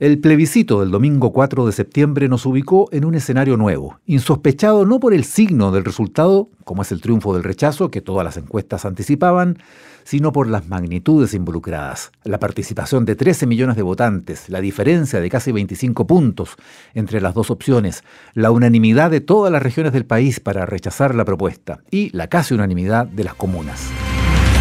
El plebiscito del domingo 4 de septiembre nos ubicó en un escenario nuevo, insospechado no por el signo del resultado, como es el triunfo del rechazo que todas las encuestas anticipaban, sino por las magnitudes involucradas, la participación de 13 millones de votantes, la diferencia de casi 25 puntos entre las dos opciones, la unanimidad de todas las regiones del país para rechazar la propuesta y la casi unanimidad de las comunas.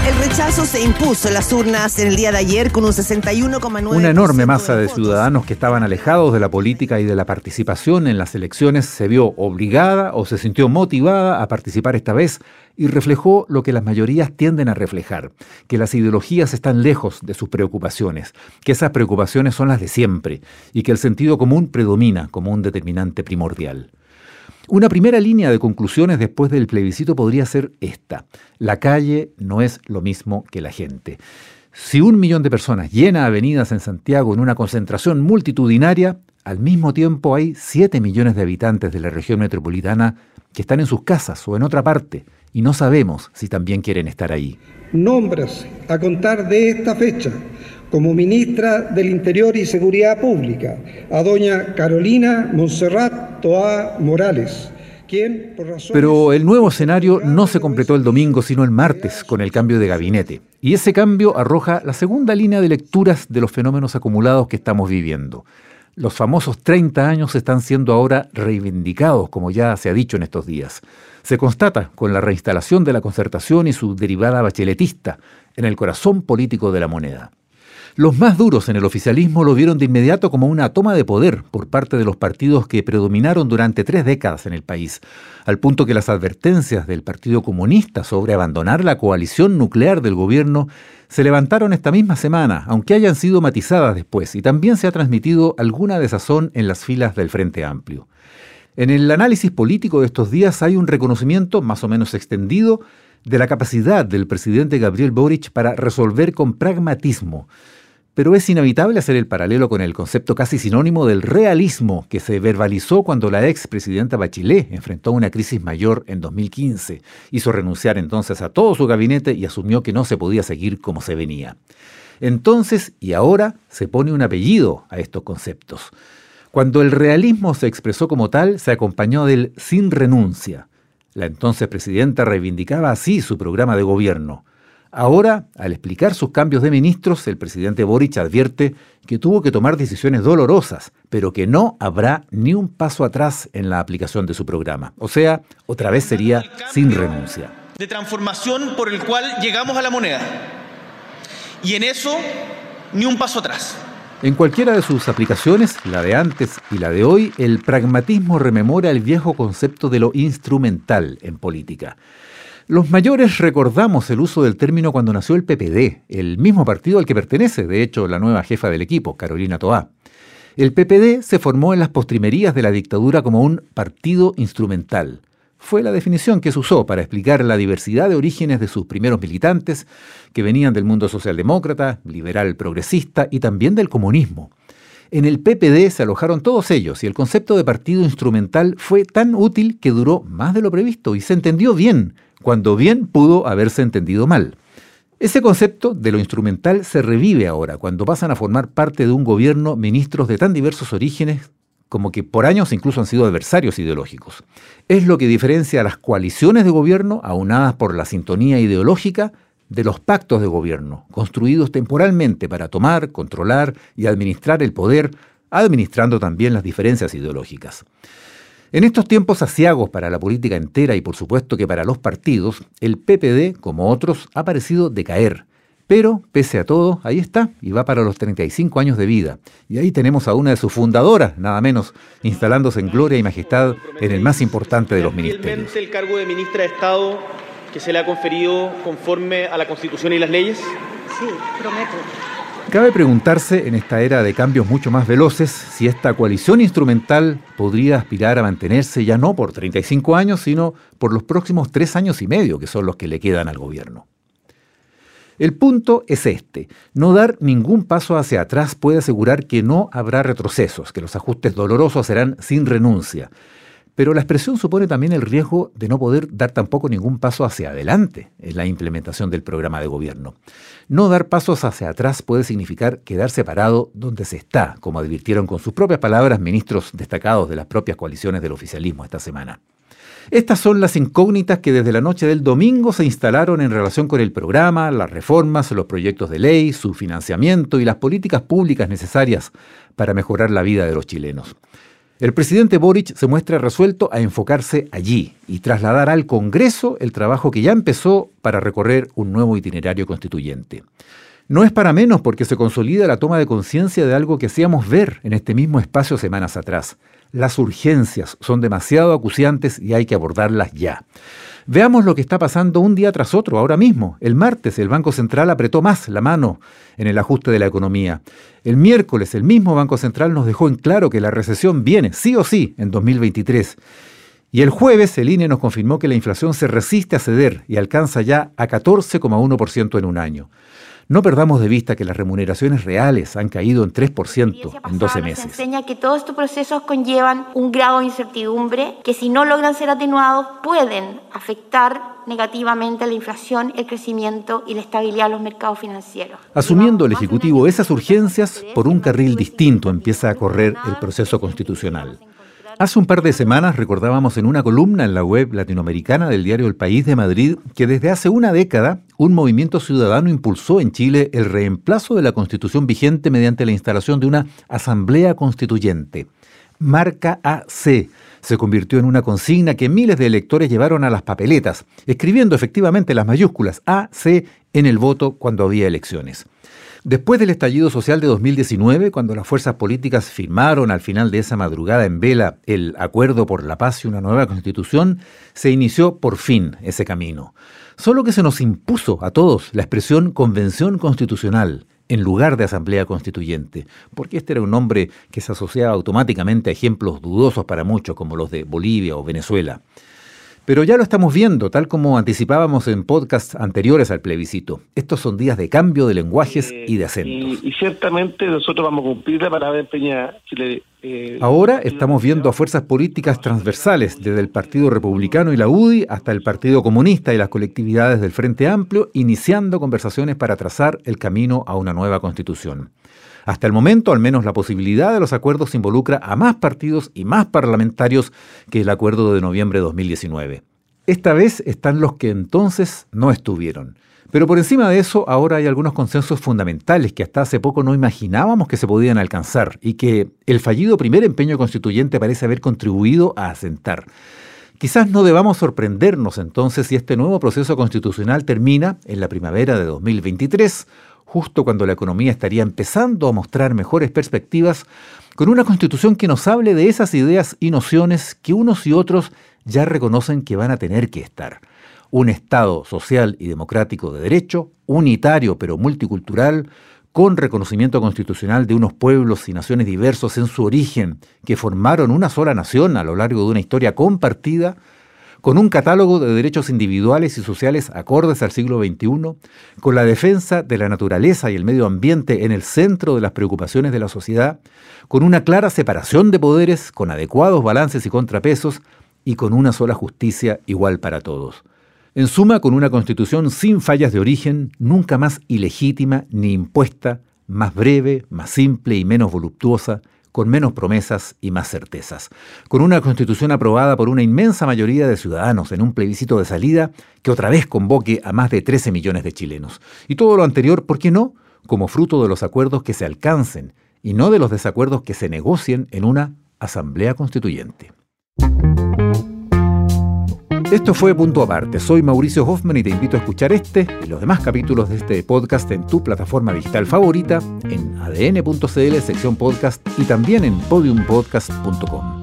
El rechazo se impuso en las urnas en el día de ayer con un 61,9%. Una enorme masa de ciudadanos que estaban alejados de la política y de la participación en las elecciones se vio obligada o se sintió motivada a participar esta vez y reflejó lo que las mayorías tienden a reflejar, que las ideologías están lejos de sus preocupaciones, que esas preocupaciones son las de siempre y que el sentido común predomina como un determinante primordial. Una primera línea de conclusiones después del plebiscito podría ser esta. La calle no es lo mismo que la gente. Si un millón de personas llena avenidas en Santiago en una concentración multitudinaria, al mismo tiempo hay 7 millones de habitantes de la región metropolitana que están en sus casas o en otra parte y no sabemos si también quieren estar ahí. Nombras a contar de esta fecha como ministra del Interior y Seguridad Pública a doña Carolina Monserrat Pero el nuevo escenario no se completó el domingo, sino el martes, con el cambio de gabinete. Y ese cambio arroja la segunda línea de lecturas de los fenómenos acumulados que estamos viviendo. Los famosos 30 años están siendo ahora reivindicados, como ya se ha dicho en estos días. Se constata con la reinstalación de la concertación y su derivada bacheletista en el corazón político de la moneda. Los más duros en el oficialismo lo vieron de inmediato como una toma de poder por parte de los partidos que predominaron durante tres décadas en el país, al punto que las advertencias del Partido Comunista sobre abandonar la coalición nuclear del gobierno se levantaron esta misma semana, aunque hayan sido matizadas después, y también se ha transmitido alguna desazón en las filas del Frente Amplio. En el análisis político de estos días hay un reconocimiento más o menos extendido de la capacidad del presidente Gabriel Boric para resolver con pragmatismo pero es inevitable hacer el paralelo con el concepto casi sinónimo del realismo que se verbalizó cuando la ex presidenta Bachelet enfrentó una crisis mayor en 2015. Hizo renunciar entonces a todo su gabinete y asumió que no se podía seguir como se venía. Entonces y ahora se pone un apellido a estos conceptos. Cuando el realismo se expresó como tal, se acompañó del sin renuncia. La entonces presidenta reivindicaba así su programa de gobierno Ahora, al explicar sus cambios de ministros, el presidente Boric advierte que tuvo que tomar decisiones dolorosas, pero que no habrá ni un paso atrás en la aplicación de su programa. O sea, otra vez sería sin renuncia. De transformación por el cual llegamos a la moneda. Y en eso, ni un paso atrás. En cualquiera de sus aplicaciones, la de antes y la de hoy, el pragmatismo rememora el viejo concepto de lo instrumental en política. Los mayores recordamos el uso del término cuando nació el PPD, el mismo partido al que pertenece, de hecho, la nueva jefa del equipo, Carolina Toá. El PPD se formó en las postrimerías de la dictadura como un partido instrumental. Fue la definición que se usó para explicar la diversidad de orígenes de sus primeros militantes, que venían del mundo socialdemócrata, liberal progresista y también del comunismo. En el PPD se alojaron todos ellos y el concepto de partido instrumental fue tan útil que duró más de lo previsto y se entendió bien, cuando bien pudo haberse entendido mal. Ese concepto de lo instrumental se revive ahora, cuando pasan a formar parte de un gobierno ministros de tan diversos orígenes como que por años incluso han sido adversarios ideológicos. Es lo que diferencia a las coaliciones de gobierno, aunadas por la sintonía ideológica, de los pactos de gobierno, construidos temporalmente para tomar, controlar y administrar el poder, administrando también las diferencias ideológicas. En estos tiempos asiagos para la política entera y por supuesto que para los partidos, el PPD, como otros, ha parecido decaer. Pero, pese a todo, ahí está y va para los 35 años de vida. Y ahí tenemos a una de sus fundadoras, nada menos, instalándose en gloria y majestad en el más importante de los ministerios. el cargo de ministra de Estado que se le ha conferido conforme a la Constitución y las leyes? Sí, prometo. Cabe preguntarse, en esta era de cambios mucho más veloces, si esta coalición instrumental podría aspirar a mantenerse ya no por 35 años, sino por los próximos tres años y medio, que son los que le quedan al gobierno. El punto es este. No dar ningún paso hacia atrás puede asegurar que no habrá retrocesos, que los ajustes dolorosos serán sin renuncia. Pero la expresión supone también el riesgo de no poder dar tampoco ningún paso hacia adelante en la implementación del programa de gobierno. No dar pasos hacia atrás puede significar quedar separado donde se está, como advirtieron con sus propias palabras ministros destacados de las propias coaliciones del oficialismo esta semana. Estas son las incógnitas que desde la noche del domingo se instalaron en relación con el programa, las reformas, los proyectos de ley, su financiamiento y las políticas públicas necesarias para mejorar la vida de los chilenos. El presidente Boric se muestra resuelto a enfocarse allí y trasladar al Congreso el trabajo que ya empezó para recorrer un nuevo itinerario constituyente. No es para menos porque se consolida la toma de conciencia de algo que hacíamos ver en este mismo espacio semanas atrás, las urgencias son demasiado acuciantes y hay que abordarlas ya. Veamos lo que está pasando un día tras otro, ahora mismo. El martes el Banco Central apretó más la mano en el ajuste de la economía. El miércoles el mismo Banco Central nos dejó en claro que la recesión viene, sí o sí, en 2023. Y el jueves el INE nos confirmó que la inflación se resiste a ceder y alcanza ya a 14,1% en un año. No perdamos de vista que las remuneraciones reales han caído en 3% en 12 meses. Nos enseña que todos estos procesos conllevan un grado de incertidumbre que si no logran ser atenuados pueden afectar negativamente la inflación, el crecimiento y la estabilidad de los mercados financieros. Asumiendo el Ejecutivo esas urgencias, por un carril distinto empieza a correr el proceso constitucional. Hace un par de semanas recordábamos en una columna en la web latinoamericana del diario El País de Madrid que desde hace una década un movimiento ciudadano impulsó en Chile el reemplazo de la constitución vigente mediante la instalación de una asamblea constituyente. Marca AC se convirtió en una consigna que miles de electores llevaron a las papeletas, escribiendo efectivamente las mayúsculas AC en el voto cuando había elecciones. Después del estallido social de 2019, cuando las fuerzas políticas firmaron al final de esa madrugada en vela el Acuerdo por la Paz y una nueva constitución, se inició por fin ese camino. Solo que se nos impuso a todos la expresión Convención Constitucional en lugar de Asamblea Constituyente, porque este era un nombre que se asociaba automáticamente a ejemplos dudosos para muchos como los de Bolivia o Venezuela. Pero ya lo estamos viendo, tal como anticipábamos en podcasts anteriores al plebiscito. Estos son días de cambio de lenguajes y de acentos. Y, ciertamente nosotros vamos a cumplir la palabra empeñada. Chile, eh, Ahora estamos viendo a fuerzas políticas transversales, desde el Partido Republicano y la UDI hasta el Partido Comunista y las colectividades del Frente Amplio, iniciando conversaciones para trazar el camino a una nueva constitución. Hasta el momento, al menos la posibilidad de los acuerdos involucra a más partidos y más parlamentarios que el acuerdo de noviembre de 2019. Esta vez están los que entonces no estuvieron. Pero por encima de eso, ahora hay algunos consensos fundamentales que hasta hace poco no imaginábamos que se podían alcanzar y que el fallido primer empeño constituyente parece haber contribuido a asentar. Quizás no debamos sorprendernos entonces si este nuevo proceso constitucional termina en la primavera de 2023 justo cuando la economía estaría empezando a mostrar mejores perspectivas, con una constitución que nos hable de esas ideas y nociones que unos y otros ya reconocen que van a tener que estar. Un Estado social y democrático de derecho, unitario pero multicultural, con reconocimiento constitucional de unos pueblos y naciones diversos en su origen, que formaron una sola nación a lo largo de una historia compartida, con un catálogo de derechos individuales y sociales acordes al siglo XXI, con la defensa de la naturaleza y el medio ambiente en el centro de las preocupaciones de la sociedad, con una clara separación de poderes, con adecuados balances y contrapesos, y con una sola justicia igual para todos. En suma, con una constitución sin fallas de origen, nunca más ilegítima ni impuesta, más breve, más simple y menos voluptuosa, con menos promesas y más certezas, con una constitución aprobada por una inmensa mayoría de ciudadanos en un plebiscito de salida que otra vez convoque a más de 13 millones de chilenos. Y todo lo anterior, ¿por qué no? Como fruto de los acuerdos que se alcancen y no de los desacuerdos que se negocien en una asamblea constituyente. Esto fue Punto Aparte. Soy Mauricio Hoffman y te invito a escuchar este y los demás capítulos de este podcast en tu plataforma digital favorita, en adn.cl, sección podcast y también en podiumpodcast.com.